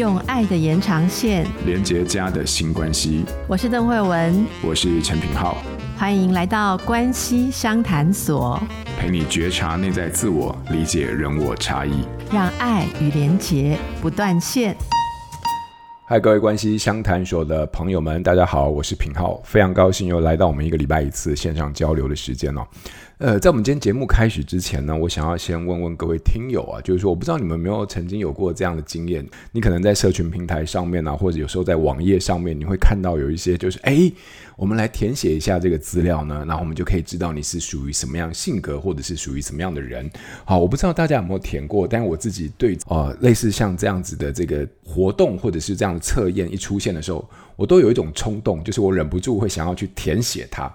用爱的延长线连接家的新关系。我是邓慧文，我是陈品浩，欢迎来到关系商谈所，陪你觉察内在自我，理解人我差异，让爱与连结不断线。嗨，各位关系相谈所的朋友们，大家好，我是品浩，非常高兴又来到我们一个礼拜一次线上交流的时间哦。呃，在我们今天节目开始之前呢，我想要先问问各位听友啊，就是说，我不知道你们有没有曾经有过这样的经验？你可能在社群平台上面啊，或者有时候在网页上面，你会看到有一些就是，哎，我们来填写一下这个资料呢，然后我们就可以知道你是属于什么样性格，或者是属于什么样的人。好，我不知道大家有没有填过，但是我自己对呃类似像这样子的这个活动，或者是这样的测验一出现的时候，我都有一种冲动，就是我忍不住会想要去填写它。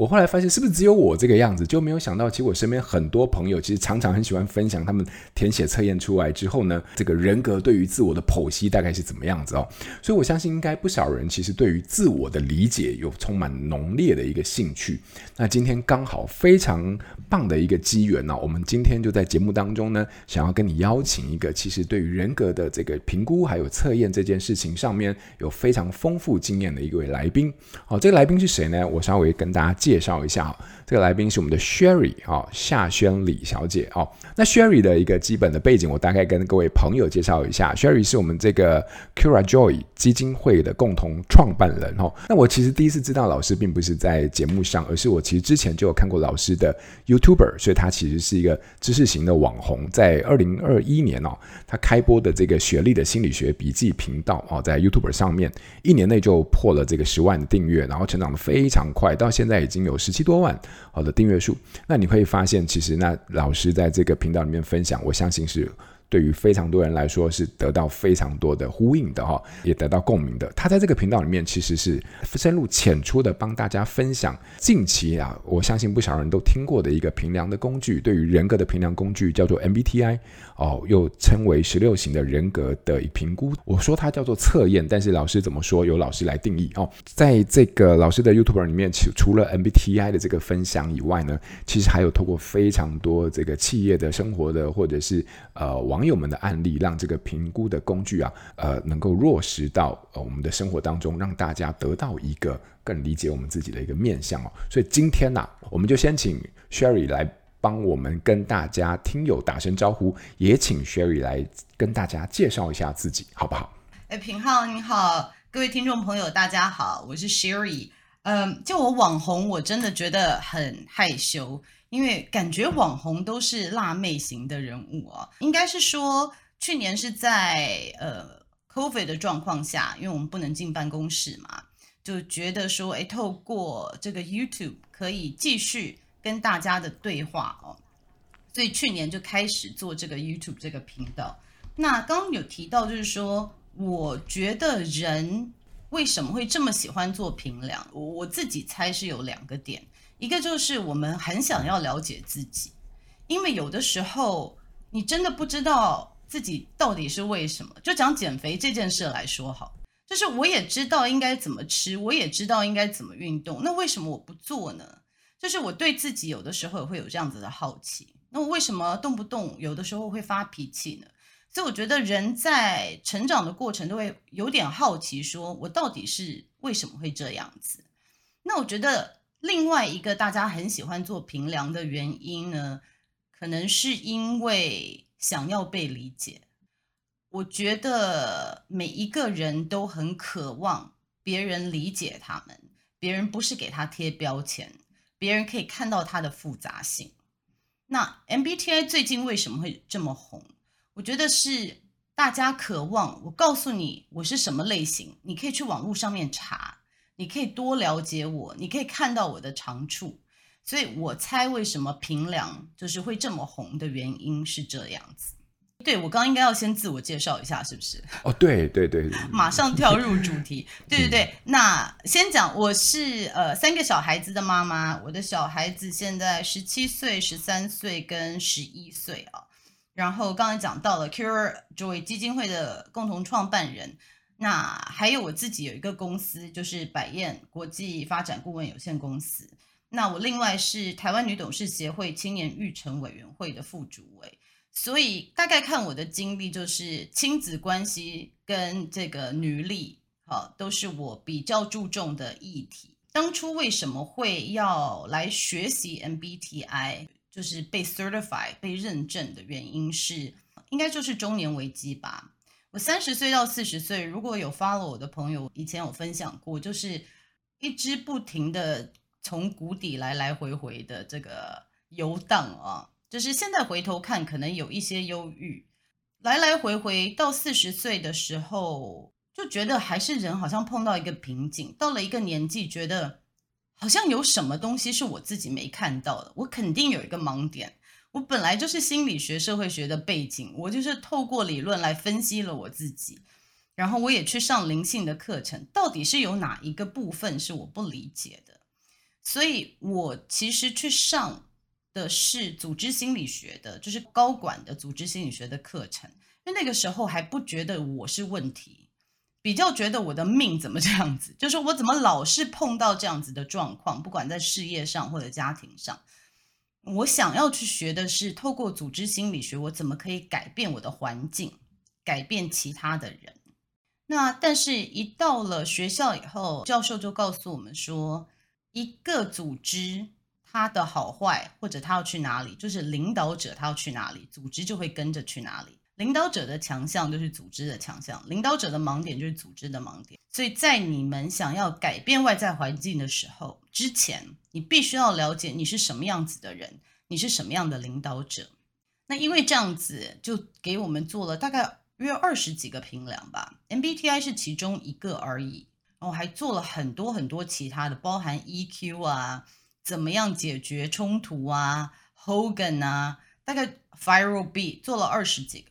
我后来发现，是不是只有我这个样子？就没有想到，其实我身边很多朋友，其实常常很喜欢分享他们填写测验出来之后呢，这个人格对于自我的剖析大概是怎么样子哦。所以我相信，应该不少人其实对于自我的理解有充满浓烈的一个兴趣。那今天刚好非常棒的一个机缘呢，我们今天就在节目当中呢，想要跟你邀请一个，其实对于人格的这个评估还有测验这件事情上面有非常丰富经验的一位来宾。好，这个来宾是谁呢？我稍微跟大家介。介绍一下，这个来宾是我们的 Sherry 啊，夏宣礼小姐哦。那 Sherry 的一个基本的背景，我大概跟各位朋友介绍一下。Sherry 是我们这个 CuraJoy 基金会的共同创办人哦。那我其实第一次知道老师，并不是在节目上，而是我其实之前就有看过老师的 YouTuber，所以他其实是一个知识型的网红。在二零二一年哦，他开播的这个学历的心理学笔记频道哦，在 YouTuber 上面一年内就破了这个十万订阅，然后成长得非常快，到现在已经。有十七多万好的订阅数，那你会发现，其实那老师在这个频道里面分享，我相信是。对于非常多人来说是得到非常多的呼应的哈，也得到共鸣的。他在这个频道里面其实是深入浅出的帮大家分享近期啊，我相信不少人都听过的一个评量的工具，对于人格的评量工具叫做 MBTI 哦，又称为十六型的人格的评估。我说它叫做测验，但是老师怎么说，由老师来定义哦。在这个老师的 YouTube 里面，除除了 MBTI 的这个分享以外呢，其实还有透过非常多这个企业的生活的或者是呃网。网友们的案例，让这个评估的工具啊，呃，能够落实到呃我们的生活当中，让大家得到一个更理解我们自己的一个面向哦。所以今天呢、啊，我们就先请 Sherry 来帮我们跟大家听友打声招呼，也请 Sherry 来跟大家介绍一下自己，好不好？哎，平浩你好，各位听众朋友大家好，我是 Sherry。嗯，就我网红，我真的觉得很害羞。因为感觉网红都是辣妹型的人物啊，应该是说去年是在呃 COVID 的状况下，因为我们不能进办公室嘛，就觉得说，哎，透过这个 YouTube 可以继续跟大家的对话哦，所以去年就开始做这个 YouTube 这个频道。那刚刚有提到，就是说，我觉得人为什么会这么喜欢做评量？我我自己猜是有两个点。一个就是我们很想要了解自己，因为有的时候你真的不知道自己到底是为什么。就讲减肥这件事来说好，就是我也知道应该怎么吃，我也知道应该怎么运动，那为什么我不做呢？就是我对自己有的时候也会有这样子的好奇，那我为什么动不动有的时候会发脾气呢？所以我觉得人在成长的过程都会有点好奇，说我到底是为什么会这样子？那我觉得。另外一个大家很喜欢做评量的原因呢，可能是因为想要被理解。我觉得每一个人都很渴望别人理解他们，别人不是给他贴标签，别人可以看到他的复杂性。那 MBTI 最近为什么会这么红？我觉得是大家渴望我告诉你我是什么类型，你可以去网络上面查。你可以多了解我，你可以看到我的长处，所以我猜为什么平凉就是会这么红的原因是这样子。对，我刚刚应该要先自我介绍一下，是不是？哦，对对对，对，马上跳入主题。对对对，那先讲，我是呃三个小孩子的妈妈，我的小孩子现在十七岁、十三岁跟十一岁啊。然后刚才讲到了 Cure Joy 基金会的共同创办人。那还有我自己有一个公司，就是百燕国际发展顾问有限公司。那我另外是台湾女董事协会青年育成委员会的副主委。所以大概看我的经历，就是亲子关系跟这个女力，好，都是我比较注重的议题。当初为什么会要来学习 MBTI，就是被 certify 被认证的原因是，应该就是中年危机吧。我三十岁到四十岁，如果有 follow 我的朋友，以前有分享过，就是一直不停的从谷底来来回回的这个游荡啊，就是现在回头看，可能有一些忧郁。来来回回到四十岁的时候，就觉得还是人好像碰到一个瓶颈，到了一个年纪，觉得好像有什么东西是我自己没看到的，我肯定有一个盲点。我本来就是心理学、社会学的背景，我就是透过理论来分析了我自己，然后我也去上灵性的课程，到底是有哪一个部分是我不理解的？所以我其实去上。的是组织心理学的，就是高管的组织心理学的课程。因为那个时候还不觉得我是问题，比较觉得我的命怎么这样子，就是我怎么老是碰到这样子的状况，不管在事业上或者家庭上。我想要去学的是透过组织心理学，我怎么可以改变我的环境，改变其他的人。那但是，一到了学校以后，教授就告诉我们说，一个组织。它的好坏，或者他要去哪里，就是领导者他要去哪里，组织就会跟着去哪里。领导者的强项就是组织的强项，领导者的盲点就是组织的盲点。所以在你们想要改变外在环境的时候，之前你必须要了解你是什么样子的人，你是什么样的领导者。那因为这样子，就给我们做了大概约二十几个评量吧，MBTI 是其中一个而已。然后还做了很多很多其他的，包含 EQ 啊。怎么样解决冲突啊？Hogan 啊，大概 FiRb 做了二十几个，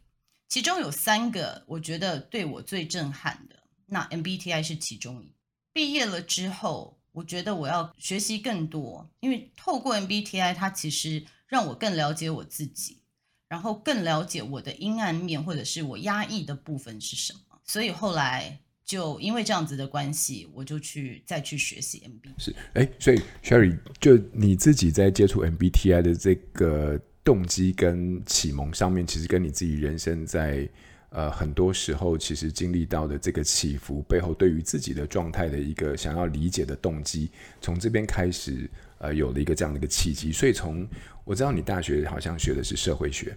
其中有三个我觉得对我最震撼的。那 MBTI 是其中一。毕业了之后，我觉得我要学习更多，因为透过 MBTI，它其实让我更了解我自己，然后更了解我的阴暗面或者是我压抑的部分是什么。所以后来。就因为这样子的关系，我就去再去学习 MBTI。是，哎，所以 Sherry，就你自己在接触 MBTI 的这个动机跟启蒙上面，其实跟你自己人生在呃很多时候其实经历到的这个起伏背后，对于自己的状态的一个想要理解的动机，从这边开始呃有了一个这样的一个契机。所以从我知道你大学好像学的是社会学，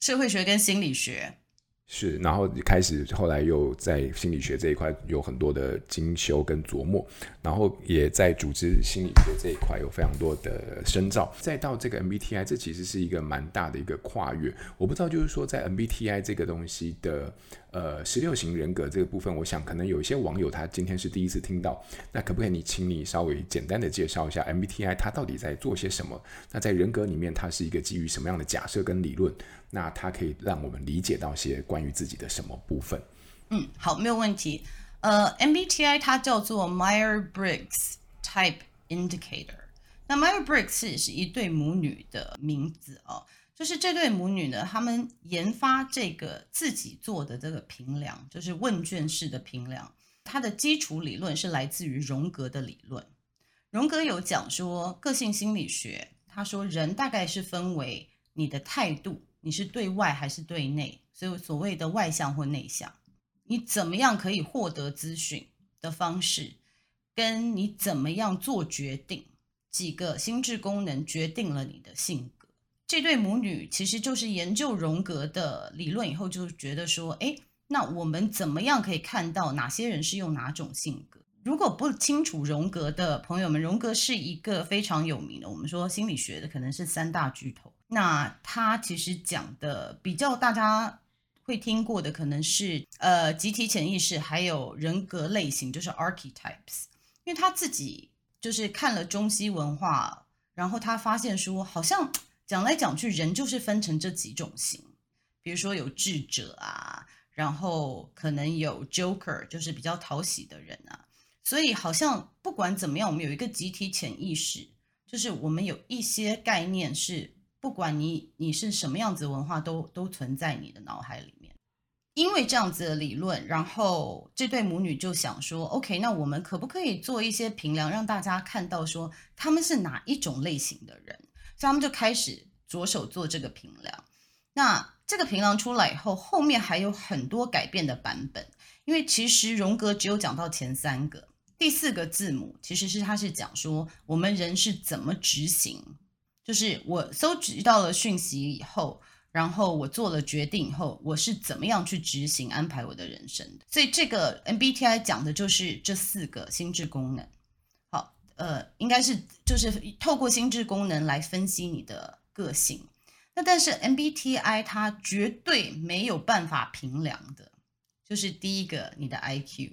社会学跟心理学。是，然后开始，后来又在心理学这一块有很多的精修跟琢磨，然后也在组织心理学这一块有非常多的深造，再到这个 MBTI，这其实是一个蛮大的一个跨越。我不知道，就是说在 MBTI 这个东西的。呃，十六型人格这个部分，我想可能有一些网友他今天是第一次听到，那可不可以你请你稍微简单的介绍一下 MBTI 它到底在做些什么？那在人格里面，它是一个基于什么样的假设跟理论？那它可以让我们理解到些关于自己的什么部分？嗯，好，没有问题。呃，MBTI 它叫做 Meyer-Briggs Type Indicator，那 Meyer-Briggs 是一对母女的名字哦。就是这对母女呢，他们研发这个自己做的这个评量，就是问卷式的评量。它的基础理论是来自于荣格的理论。荣格有讲说，个性心理学，他说人大概是分为你的态度，你是对外还是对内，所以所谓的外向或内向，你怎么样可以获得资讯的方式，跟你怎么样做决定，几个心智功能决定了你的性格。这对母女其实就是研究荣格的理论以后，就觉得说，哎，那我们怎么样可以看到哪些人是用哪种性格？如果不清楚荣格的朋友们，荣格是一个非常有名的，我们说心理学的可能是三大巨头。那他其实讲的比较大家会听过的，可能是呃集体潜意识，还有人格类型，就是 archetypes。因为他自己就是看了中西文化，然后他发现说，好像。讲来讲去，人就是分成这几种型，比如说有智者啊，然后可能有 Joker，就是比较讨喜的人啊。所以好像不管怎么样，我们有一个集体潜意识，就是我们有一些概念是，不管你你是什么样子文化，都都存在你的脑海里面。因为这样子的理论，然后这对母女就想说，OK，那我们可不可以做一些评量，让大家看到说他们是哪一种类型的人？所以他们就开始着手做这个评量。那这个评量出来以后，后面还有很多改变的版本。因为其实荣格只有讲到前三个，第四个字母其实是他是讲说我们人是怎么执行，就是我搜集到了讯息以后，然后我做了决定以后，我是怎么样去执行安排我的人生的。所以这个 MBTI 讲的就是这四个心智功能。好，呃，应该是就是透过心智功能来分析你的个性。那但是 MBTI 它绝对没有办法评量的。就是第一个你的 IQ，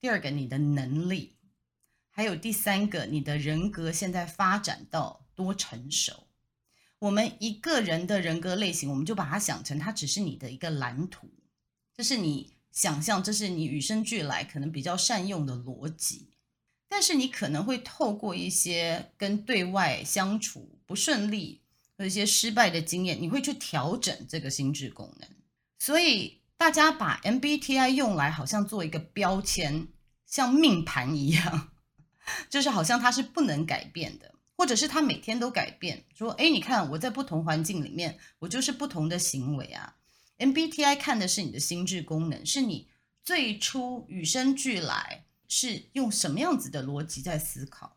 第二个你的能力，还有第三个你的人格现在发展到多成熟。我们一个人的人格类型，我们就把它想成它只是你的一个蓝图，这是你想象，这是你与生俱来可能比较善用的逻辑。但是你可能会透过一些跟对外相处不顺利和一些失败的经验，你会去调整这个心智功能。所以。大家把 MBTI 用来好像做一个标签，像命盘一样，就是好像它是不能改变的，或者是他每天都改变。说，哎，你看我在不同环境里面，我就是不同的行为啊。MBTI 看的是你的心智功能，是你最初与生俱来是用什么样子的逻辑在思考。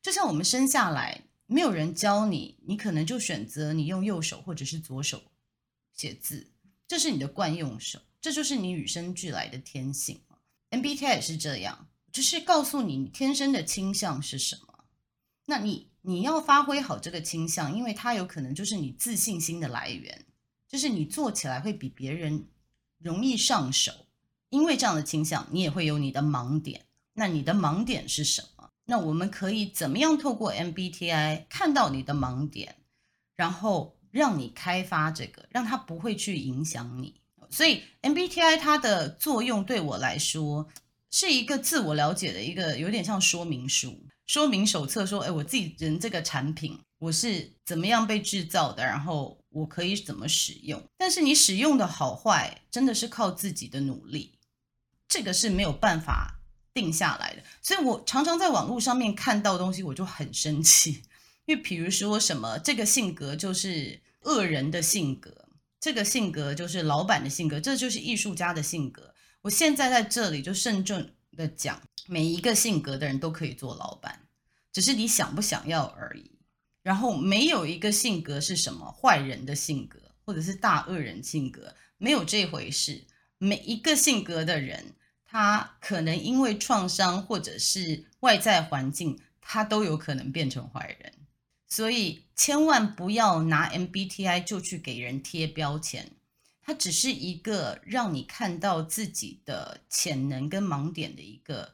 就像我们生下来没有人教你，你可能就选择你用右手或者是左手写字。这是你的惯用手，这就是你与生俱来的天性。MBTI 也是这样，就是告诉你你天生的倾向是什么。那你你要发挥好这个倾向，因为它有可能就是你自信心的来源，就是你做起来会比别人容易上手。因为这样的倾向，你也会有你的盲点。那你的盲点是什么？那我们可以怎么样透过 MBTI 看到你的盲点，然后，让你开发这个，让它不会去影响你。所以 MBTI 它的作用对我来说是一个自我了解的一个有点像说明书、说明手册。说，哎，我自己人这个产品我是怎么样被制造的，然后我可以怎么使用。但是你使用的好坏真的是靠自己的努力，这个是没有办法定下来的。所以我常常在网络上面看到东西，我就很生气。因为比如说什么，这个性格就是恶人的性格，这个性格就是老板的性格，这就是艺术家的性格。我现在在这里就慎重的讲，每一个性格的人都可以做老板，只是你想不想要而已。然后没有一个性格是什么坏人的性格，或者是大恶人性格，没有这回事。每一个性格的人，他可能因为创伤或者是外在环境，他都有可能变成坏人。所以千万不要拿 MBTI 就去给人贴标签，它只是一个让你看到自己的潜能跟盲点的一个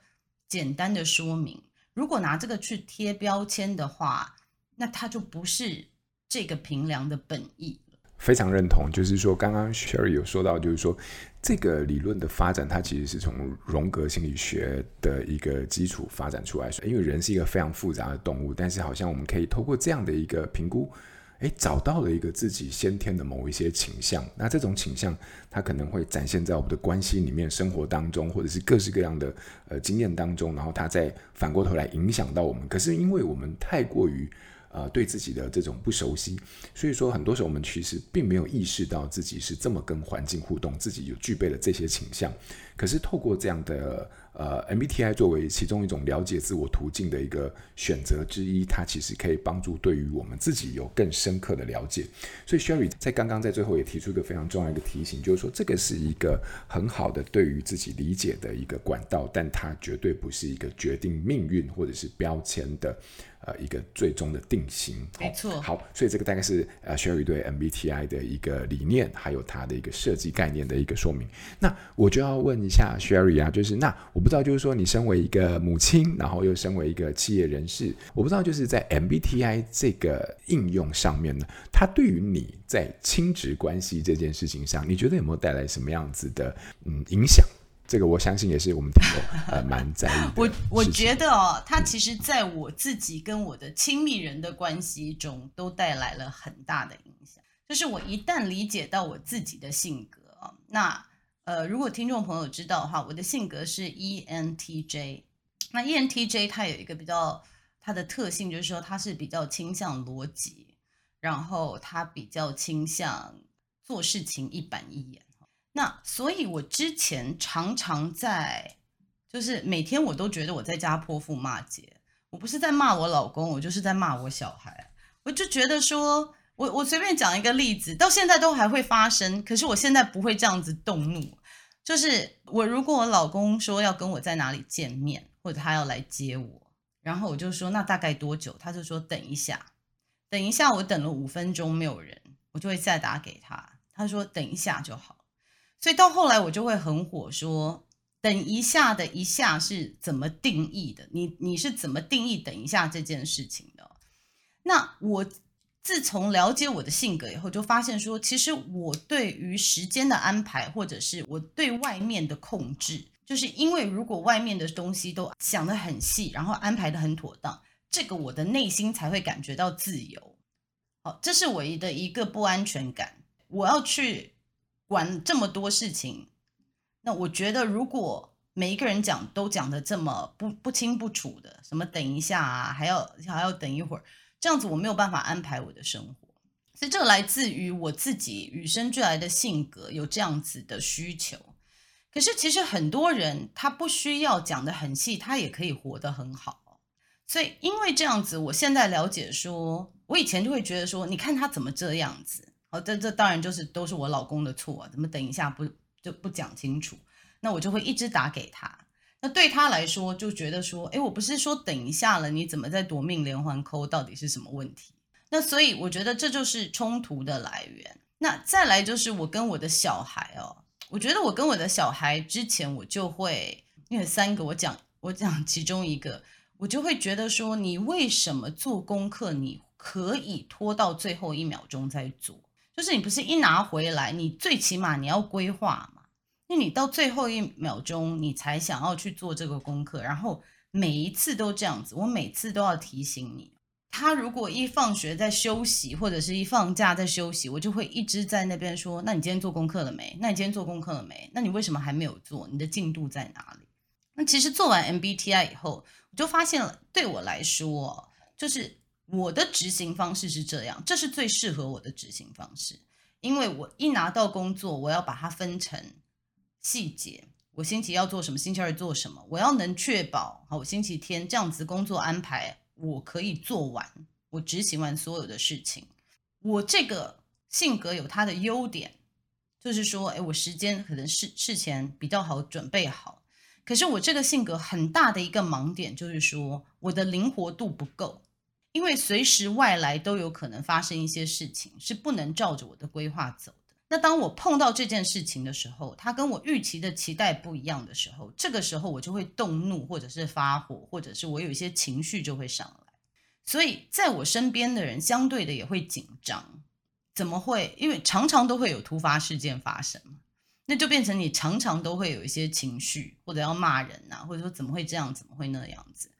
简单的说明。如果拿这个去贴标签的话，那它就不是这个评量的本意。非常认同，就是说，刚刚 Sherry 有说到，就是说，这个理论的发展，它其实是从荣格心理学的一个基础发展出来。因为人是一个非常复杂的动物，但是好像我们可以透过这样的一个评估，诶，找到了一个自己先天的某一些倾向。那这种倾向，它可能会展现在我们的关系里面、生活当中，或者是各式各样的呃经验当中，然后它再反过头来影响到我们。可是因为我们太过于呃，对自己的这种不熟悉，所以说很多时候我们其实并没有意识到自己是这么跟环境互动，自己有具备了这些倾向。可是透过这样的呃 MBTI 作为其中一种了解自我途径的一个选择之一，它其实可以帮助对于我们自己有更深刻的了解。所以 Sherry 在刚刚在最后也提出一个非常重要的一个提醒，就是说这个是一个很好的对于自己理解的一个管道，但它绝对不是一个决定命运或者是标签的。呃，一个最终的定型，没错。好，所以这个大概是呃，Sherry 对 MBTI 的一个理念，还有它的一个设计概念的一个说明。那我就要问一下 Sherry 啊，就是那我不知道，就是说你身为一个母亲，然后又身为一个企业人士，我不知道就是在 MBTI 这个应用上面呢，它对于你在亲职关系这件事情上，你觉得有没有带来什么样子的嗯影响？这个我相信也是我们听众 呃蛮在意的。我我觉得哦，他其实在我自己跟我的亲密人的关系中都带来了很大的影响。就是我一旦理解到我自己的性格啊，那呃，如果听众朋友知道的话，我的性格是 ENTJ。那 ENTJ 它有一个比较它的特性，就是说它是比较倾向逻辑，然后它比较倾向做事情一板一眼。那所以，我之前常常在，就是每天我都觉得我在家泼妇骂街。我不是在骂我老公，我就是在骂我小孩。我就觉得说，我我随便讲一个例子，到现在都还会发生。可是我现在不会这样子动怒。就是我如果我老公说要跟我在哪里见面，或者他要来接我，然后我就说那大概多久？他就说等一下，等一下。我等了五分钟没有人，我就会再打给他。他说等一下就好。所以到后来我就会很火，说等一下的一下是怎么定义的？你你是怎么定义等一下这件事情的？那我自从了解我的性格以后，就发现说，其实我对于时间的安排，或者是我对外面的控制，就是因为如果外面的东西都想得很细，然后安排得很妥当，这个我的内心才会感觉到自由。好，这是唯一的一个不安全感。我要去。管这么多事情，那我觉得如果每一个人讲都讲的这么不不清不楚的，什么等一下啊，还要还要等一会儿，这样子我没有办法安排我的生活。所以这个来自于我自己与生俱来的性格，有这样子的需求。可是其实很多人他不需要讲的很细，他也可以活得很好。所以因为这样子，我现在了解说，我以前就会觉得说，你看他怎么这样子。哦，这这当然就是都是我老公的错啊！怎么等一下不就不讲清楚？那我就会一直打给他。那对他来说就觉得说，诶，我不是说等一下了，你怎么在夺命连环扣？到底是什么问题？那所以我觉得这就是冲突的来源。那再来就是我跟我的小孩哦，我觉得我跟我的小孩之前我就会，因为三个我讲我讲其中一个，我就会觉得说，你为什么做功课你可以拖到最后一秒钟再做？就是你不是一拿回来，你最起码你要规划嘛。那你到最后一秒钟，你才想要去做这个功课，然后每一次都这样子，我每次都要提醒你。他如果一放学在休息，或者是一放假在休息，我就会一直在那边说：“那你今天做功课了没？那你今天做功课了没？那你为什么还没有做？你的进度在哪里？”那其实做完 MBTI 以后，我就发现了，对我来说，就是。我的执行方式是这样，这是最适合我的执行方式，因为我一拿到工作，我要把它分成细节，我星期要做什么，星期二做什么，我要能确保好，我星期天这样子工作安排，我可以做完，我执行完所有的事情。我这个性格有它的优点，就是说，哎，我时间可能事事前比较好准备好，可是我这个性格很大的一个盲点就是说，我的灵活度不够。因为随时外来都有可能发生一些事情，是不能照着我的规划走的。那当我碰到这件事情的时候，它跟我预期的期待不一样的时候，这个时候我就会动怒，或者是发火，或者是我有一些情绪就会上来。所以在我身边的人相对的也会紧张。怎么会？因为常常都会有突发事件发生，那就变成你常常都会有一些情绪，或者要骂人呐、啊，或者说怎么会这样，怎么会那样子。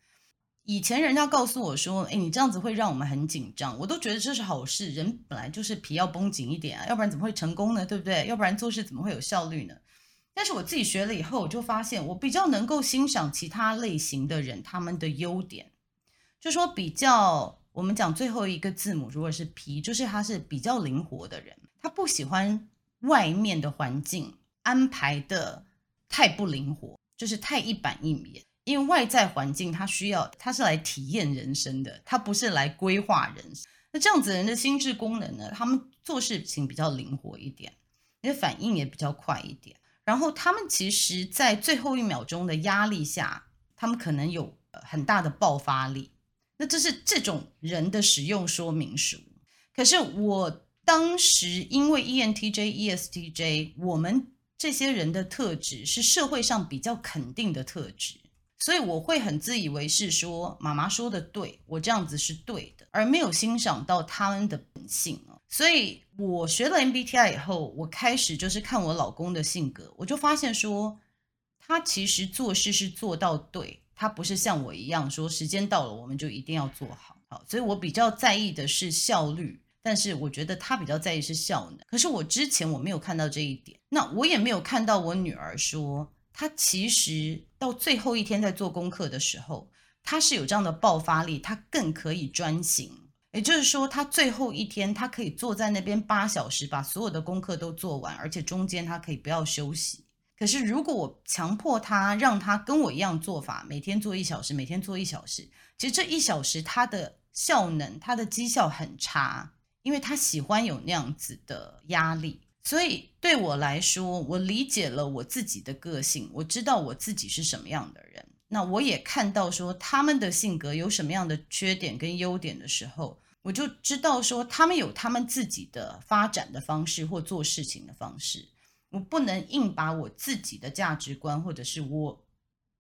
以前人家告诉我说：“诶，你这样子会让我们很紧张。”我都觉得这是好事。人本来就是皮要绷紧一点啊，要不然怎么会成功呢？对不对？要不然做事怎么会有效率呢？但是我自己学了以后，我就发现我比较能够欣赏其他类型的人他们的优点，就说比较我们讲最后一个字母如果是 P，就是他是比较灵活的人，他不喜欢外面的环境安排的太不灵活，就是太一板一眼。因为外在环境，他需要，他是来体验人生的，他不是来规划人生。那这样子人的心智功能呢？他们做事情比较灵活一点，你的反应也比较快一点。然后他们其实，在最后一秒钟的压力下，他们可能有很大的爆发力。那这是这种人的使用说明书。可是我当时因为 ENTJ、ESTJ，我们这些人的特质是社会上比较肯定的特质。所以我会很自以为是，说妈妈说的对，我这样子是对的，而没有欣赏到他们的本性。所以我学了 MBTI 以后，我开始就是看我老公的性格，我就发现说，他其实做事是做到对，他不是像我一样说时间到了我们就一定要做好。好，所以我比较在意的是效率，但是我觉得他比较在意是效能。可是我之前我没有看到这一点，那我也没有看到我女儿说。她其实到最后一天在做功课的时候，他是有这样的爆发力，他更可以专心。也就是说，他最后一天他可以坐在那边八小时，把所有的功课都做完，而且中间他可以不要休息。可是如果我强迫他，让他跟我一样做法，每天做一小时，每天做一小时，其实这一小时他的效能、他的绩效很差，因为他喜欢有那样子的压力。所以对我来说，我理解了我自己的个性，我知道我自己是什么样的人。那我也看到说他们的性格有什么样的缺点跟优点的时候。我就知道说，他们有他们自己的发展的方式或做事情的方式，我不能硬把我自己的价值观或者是我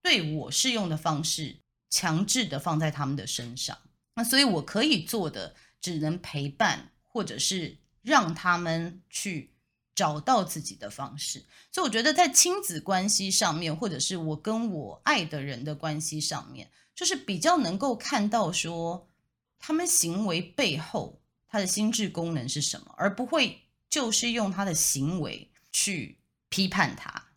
对我适用的方式强制的放在他们的身上。那所以，我可以做的只能陪伴，或者是让他们去找到自己的方式。所以，我觉得在亲子关系上面，或者是我跟我爱的人的关系上面，就是比较能够看到说。他们行为背后，他的心智功能是什么，而不会就是用他的行为去批判他。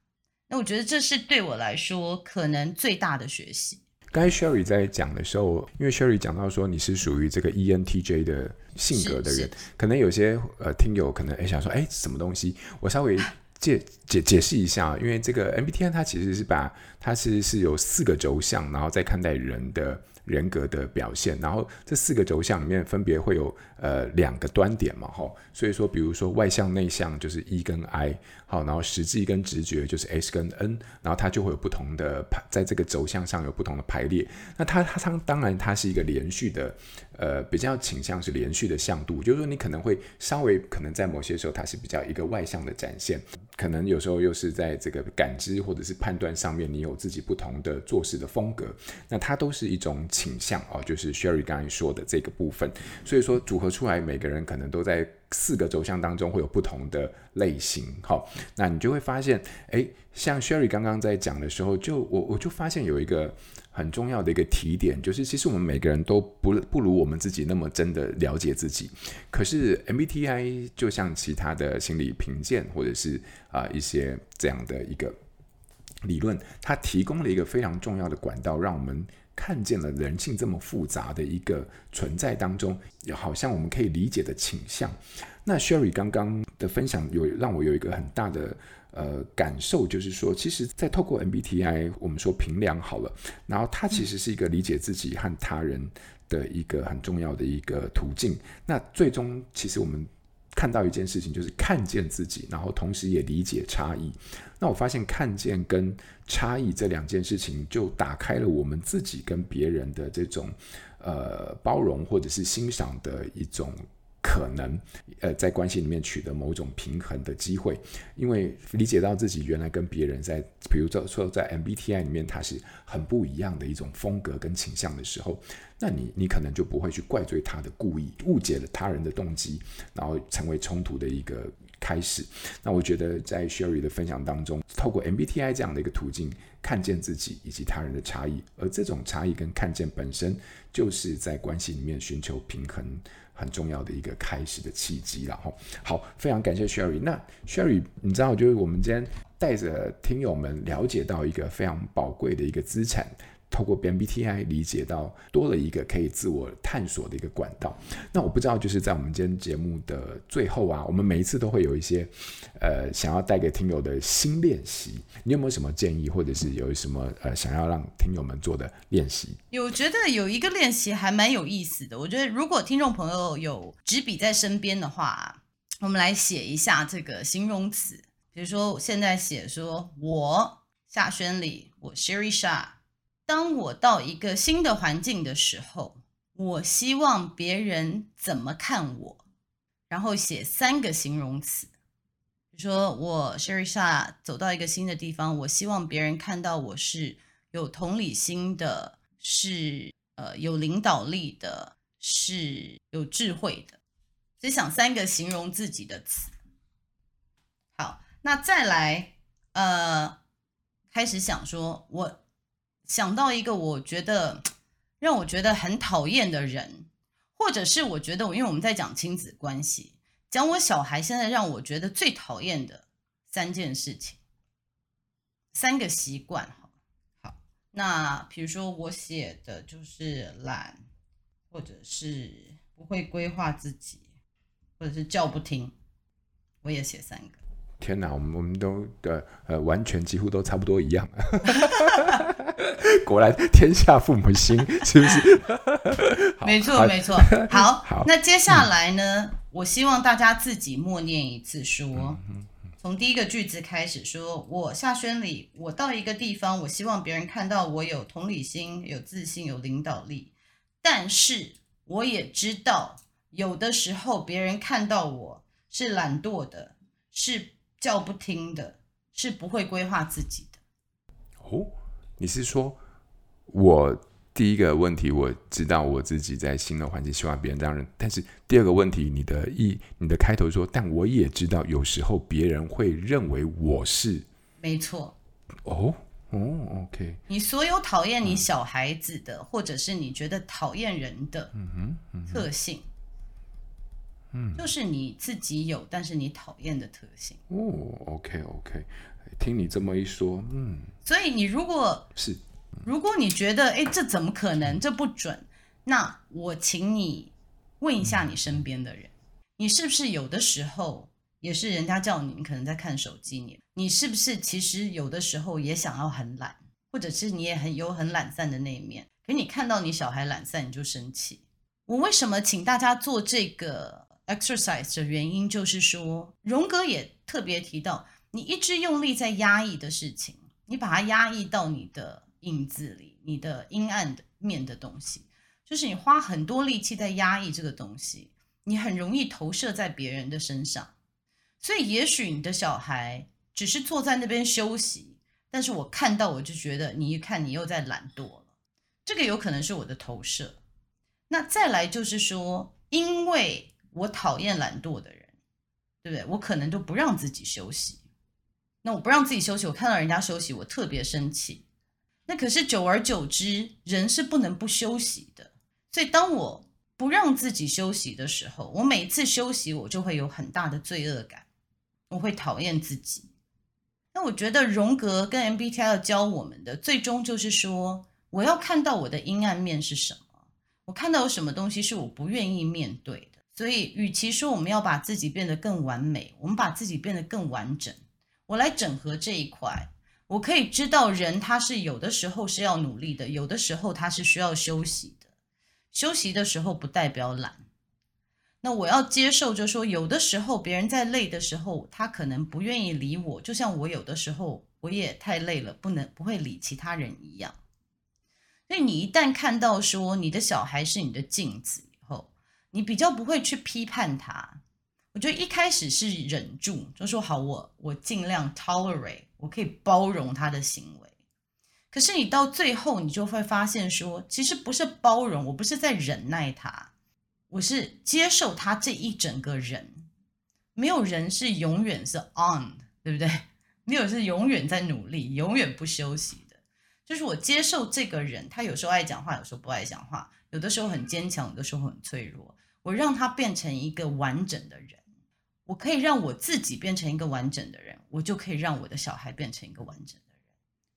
那我觉得这是对我来说可能最大的学习。刚才 Sherry 在讲的时候，因为 Sherry 讲到说你是属于这个 ENTJ 的性格的人，可能有些呃听友可能哎想说哎什么东西，我稍微 解解解释一下，因为这个 MBTI 它其实是把它其实是有四个轴向，然后再看待人的。人格的表现，然后这四个轴向里面分别会有呃两个端点嘛，吼，所以说比如说外向内向就是 E 跟 I，好，然后实际跟直觉就是 S 跟 N，然后它就会有不同的排，在这个轴向上有不同的排列。那它它当当然它是一个连续的，呃，比较倾向是连续的向度，就是说你可能会稍微可能在某些时候它是比较一个外向的展现，可能有时候又是在这个感知或者是判断上面你有自己不同的做事的风格，那它都是一种。倾向哦，就是 Sherry 刚才说的这个部分，所以说组合出来，每个人可能都在四个轴向当中会有不同的类型。好，那你就会发现，诶，像 Sherry 刚刚在讲的时候，就我我就发现有一个很重要的一个提点，就是其实我们每个人都不不如我们自己那么真的了解自己。可是 MBTI 就像其他的心理评鉴或者是啊、一些这样的一个理论，它提供了一个非常重要的管道，让我们。看见了人性这么复杂的一个存在当中，好像我们可以理解的倾向。那 Sherry 刚刚的分享有让我有一个很大的呃感受，就是说，其实，在透过 MBTI，我们说评量好了，然后它其实是一个理解自己和他人的一个很重要的一个途径。那最终，其实我们。看到一件事情，就是看见自己，然后同时也理解差异。那我发现看见跟差异这两件事情，就打开了我们自己跟别人的这种呃包容或者是欣赏的一种。可能，呃，在关系里面取得某种平衡的机会，因为理解到自己原来跟别人在，比如说说在 MBTI 里面，它是很不一样的一种风格跟倾向的时候，那你你可能就不会去怪罪他的故意，误解了他人的动机，然后成为冲突的一个开始。那我觉得在 Sherry 的分享当中，透过 MBTI 这样的一个途径，看见自己以及他人的差异，而这种差异跟看见本身，就是在关系里面寻求平衡。很重要的一个开始的契机了哈。好，非常感谢 Sherry。那 Sherry，你知道，就是我们今天带着听友们了解到一个非常宝贵的一个资产。透过 MBTI 理解到多了一个可以自我探索的一个管道。那我不知道，就是在我们今天节目的最后啊，我们每一次都会有一些呃想要带给听友的新练习。你有没有什么建议，或者是有什么呃想要让听友们做的练习？有，觉得有一个练习还蛮有意思的。我觉得如果听众朋友有纸笔在身边的话，我们来写一下这个形容词。比如说，我现在写说我夏轩里，我 Sherry Hsia。当我到一个新的环境的时候，我希望别人怎么看我？然后写三个形容词，比如说我 Sherry Hsia 走到一个新的地方，我希望别人看到我是有同理心的，是呃有领导力的，是有智慧的。所以想三个形容自己的词。好，那再来呃开始想说我。想到一个我觉得让我觉得很讨厌的人，或者是我觉得我，因为我们在讲亲子关系，讲我小孩现在让我觉得最讨厌的三件事情，三个习惯。好，好，那比如说我写的就是懒，或者是不会规划自己，或者是叫不听，我也写三个。天哪，我们我们都的呃，完全几乎都差不多一样。果然天下父母心，是不是？没错，没错。好，好，那接下来呢？嗯、我希望大家自己默念一次说，说、嗯、从第一个句子开始说：我夏轩里，我到一个地方，我希望别人看到我有同理心、有自信、有领导力。但是我也知道，有的时候别人看到我是懒惰的，是。叫不听的，是不会规划自己的。哦，你是说，我第一个问题我知道我自己在新的环境希望别人这样认，但是第二个问题，你的意，你的开头说，但我也知道有时候别人会认为我是没错。哦哦，OK。你所有讨厌你小孩子的，嗯、或者是你觉得讨厌人的特性。嗯哼嗯嗯，就是你自己有，但是你讨厌的特性。哦，OK OK，听你这么一说，嗯。所以你如果是，如果你觉得，哎，这怎么可能？这不准。那我请你问一下你身边的人，嗯、你是不是有的时候也是人家叫你，你可能在看手机，你你是不是其实有的时候也想要很懒，或者是你也很有很懒散的那一面？可你看到你小孩懒散，你就生气。我为什么请大家做这个？exercise 的原因就是说，荣格也特别提到，你一直用力在压抑的事情，你把它压抑到你的影子里，你的阴暗的面的东西，就是你花很多力气在压抑这个东西，你很容易投射在别人的身上。所以，也许你的小孩只是坐在那边休息，但是我看到我就觉得，你一看你又在懒惰了，这个有可能是我的投射。那再来就是说，因为我讨厌懒惰的人，对不对？我可能都不让自己休息。那我不让自己休息，我看到人家休息，我特别生气。那可是久而久之，人是不能不休息的。所以当我不让自己休息的时候，我每次休息，我就会有很大的罪恶感，我会讨厌自己。那我觉得荣格跟 MBTI 要教我们的，最终就是说，我要看到我的阴暗面是什么，我看到有什么东西是我不愿意面对的。所以，与其说我们要把自己变得更完美，我们把自己变得更完整。我来整合这一块，我可以知道人他是有的时候是要努力的，有的时候他是需要休息的。休息的时候不代表懒。那我要接受，就说有的时候别人在累的时候，他可能不愿意理我，就像我有的时候我也太累了，不能不会理其他人一样。所以你一旦看到说你的小孩是你的镜子以后。你比较不会去批判他，我觉得一开始是忍住，就说好，我我尽量 tolerate，我可以包容他的行为。可是你到最后，你就会发现说，其实不是包容，我不是在忍耐他，我是接受他这一整个人。没有人是永远是 on，对不对？没有是永远在努力，永远不休息的。就是我接受这个人，他有时候爱讲话，有时候不爱讲话。有的时候很坚强，有的时候很脆弱。我让他变成一个完整的人，我可以让我自己变成一个完整的人，我就可以让我的小孩变成一个完整的人。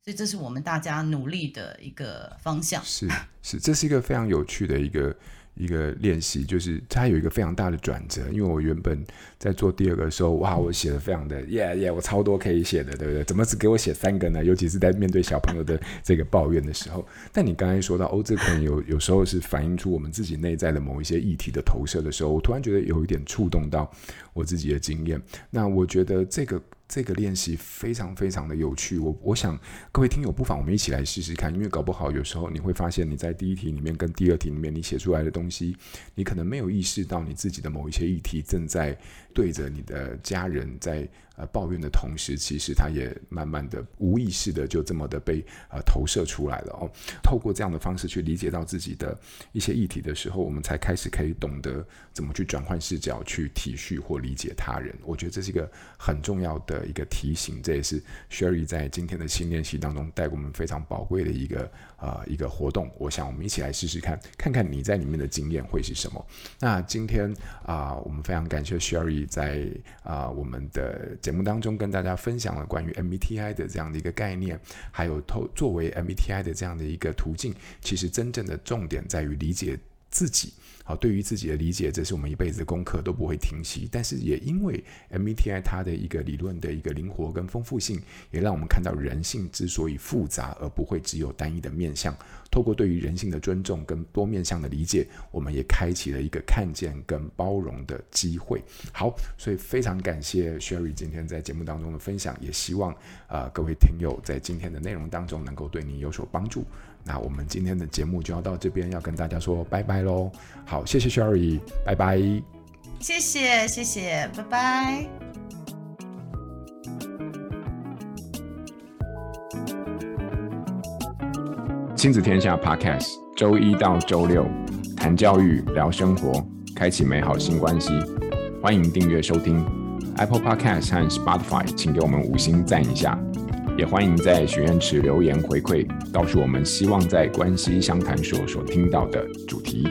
所以这是我们大家努力的一个方向。是是，这是一个非常有趣的一个。一个练习，就是它有一个非常大的转折。因为我原本在做第二个的时候，哇，我写的非常的耶耶，我超多可以写的，对不对？怎么只给我写三个呢？尤其是在面对小朋友的这个抱怨的时候。但你刚才说到，哦，这可能有有时候是反映出我们自己内在的某一些议题的投射的时候，我突然觉得有一点触动到我自己的经验。那我觉得这个。这个练习非常非常的有趣，我我想各位听友不妨我们一起来试试看，因为搞不好有时候你会发现你在第一题里面跟第二题里面你写出来的东西，你可能没有意识到你自己的某一些议题正在对着你的家人在。呃，抱怨的同时，其实他也慢慢的、无意识的就这么的被呃投射出来了哦。透过这样的方式去理解到自己的一些议题的时候，我们才开始可以懂得怎么去转换视角，去体恤或理解他人。我觉得这是一个很重要的一个提醒，这也是 Sherry 在今天的新练习当中带给我们非常宝贵的一个呃一个活动。我想我们一起来试试看，看看你在里面的经验会是什么。那今天啊、我们非常感谢 Sherry 在啊、我们的。节目当中跟大家分享了关于 MBTI 的这样的一个概念，还有透作为 MBTI 的这样的一个途径，其实真正的重点在于理解自己。好，对于自己的理解，这是我们一辈子的功课，都不会停息。但是也因为 MBTI 它的一个理论的一个灵活跟丰富性，也让我们看到人性之所以复杂，而不会只有单一的面向。透过对于人性的尊重跟多面向的理解，我们也开启了一个看见跟包容的机会。好，所以非常感谢 Sherry 今天在节目当中的分享，也希望啊、呃、各位听友在今天的内容当中能够对你有所帮助。那我们今天的节目就要到这边，要跟大家说拜拜喽。好，谢谢 Sherry，拜拜。谢谢，谢谢，拜拜。亲子天下 Podcast，周一到周六谈教育、聊生活，开启美好新关系。欢迎订阅收听 Apple Podcast 和 Spotify，请给我们五星赞一下。也欢迎在许愿池留言回馈，告诉我们希望在关西湘潭所所听到的主题。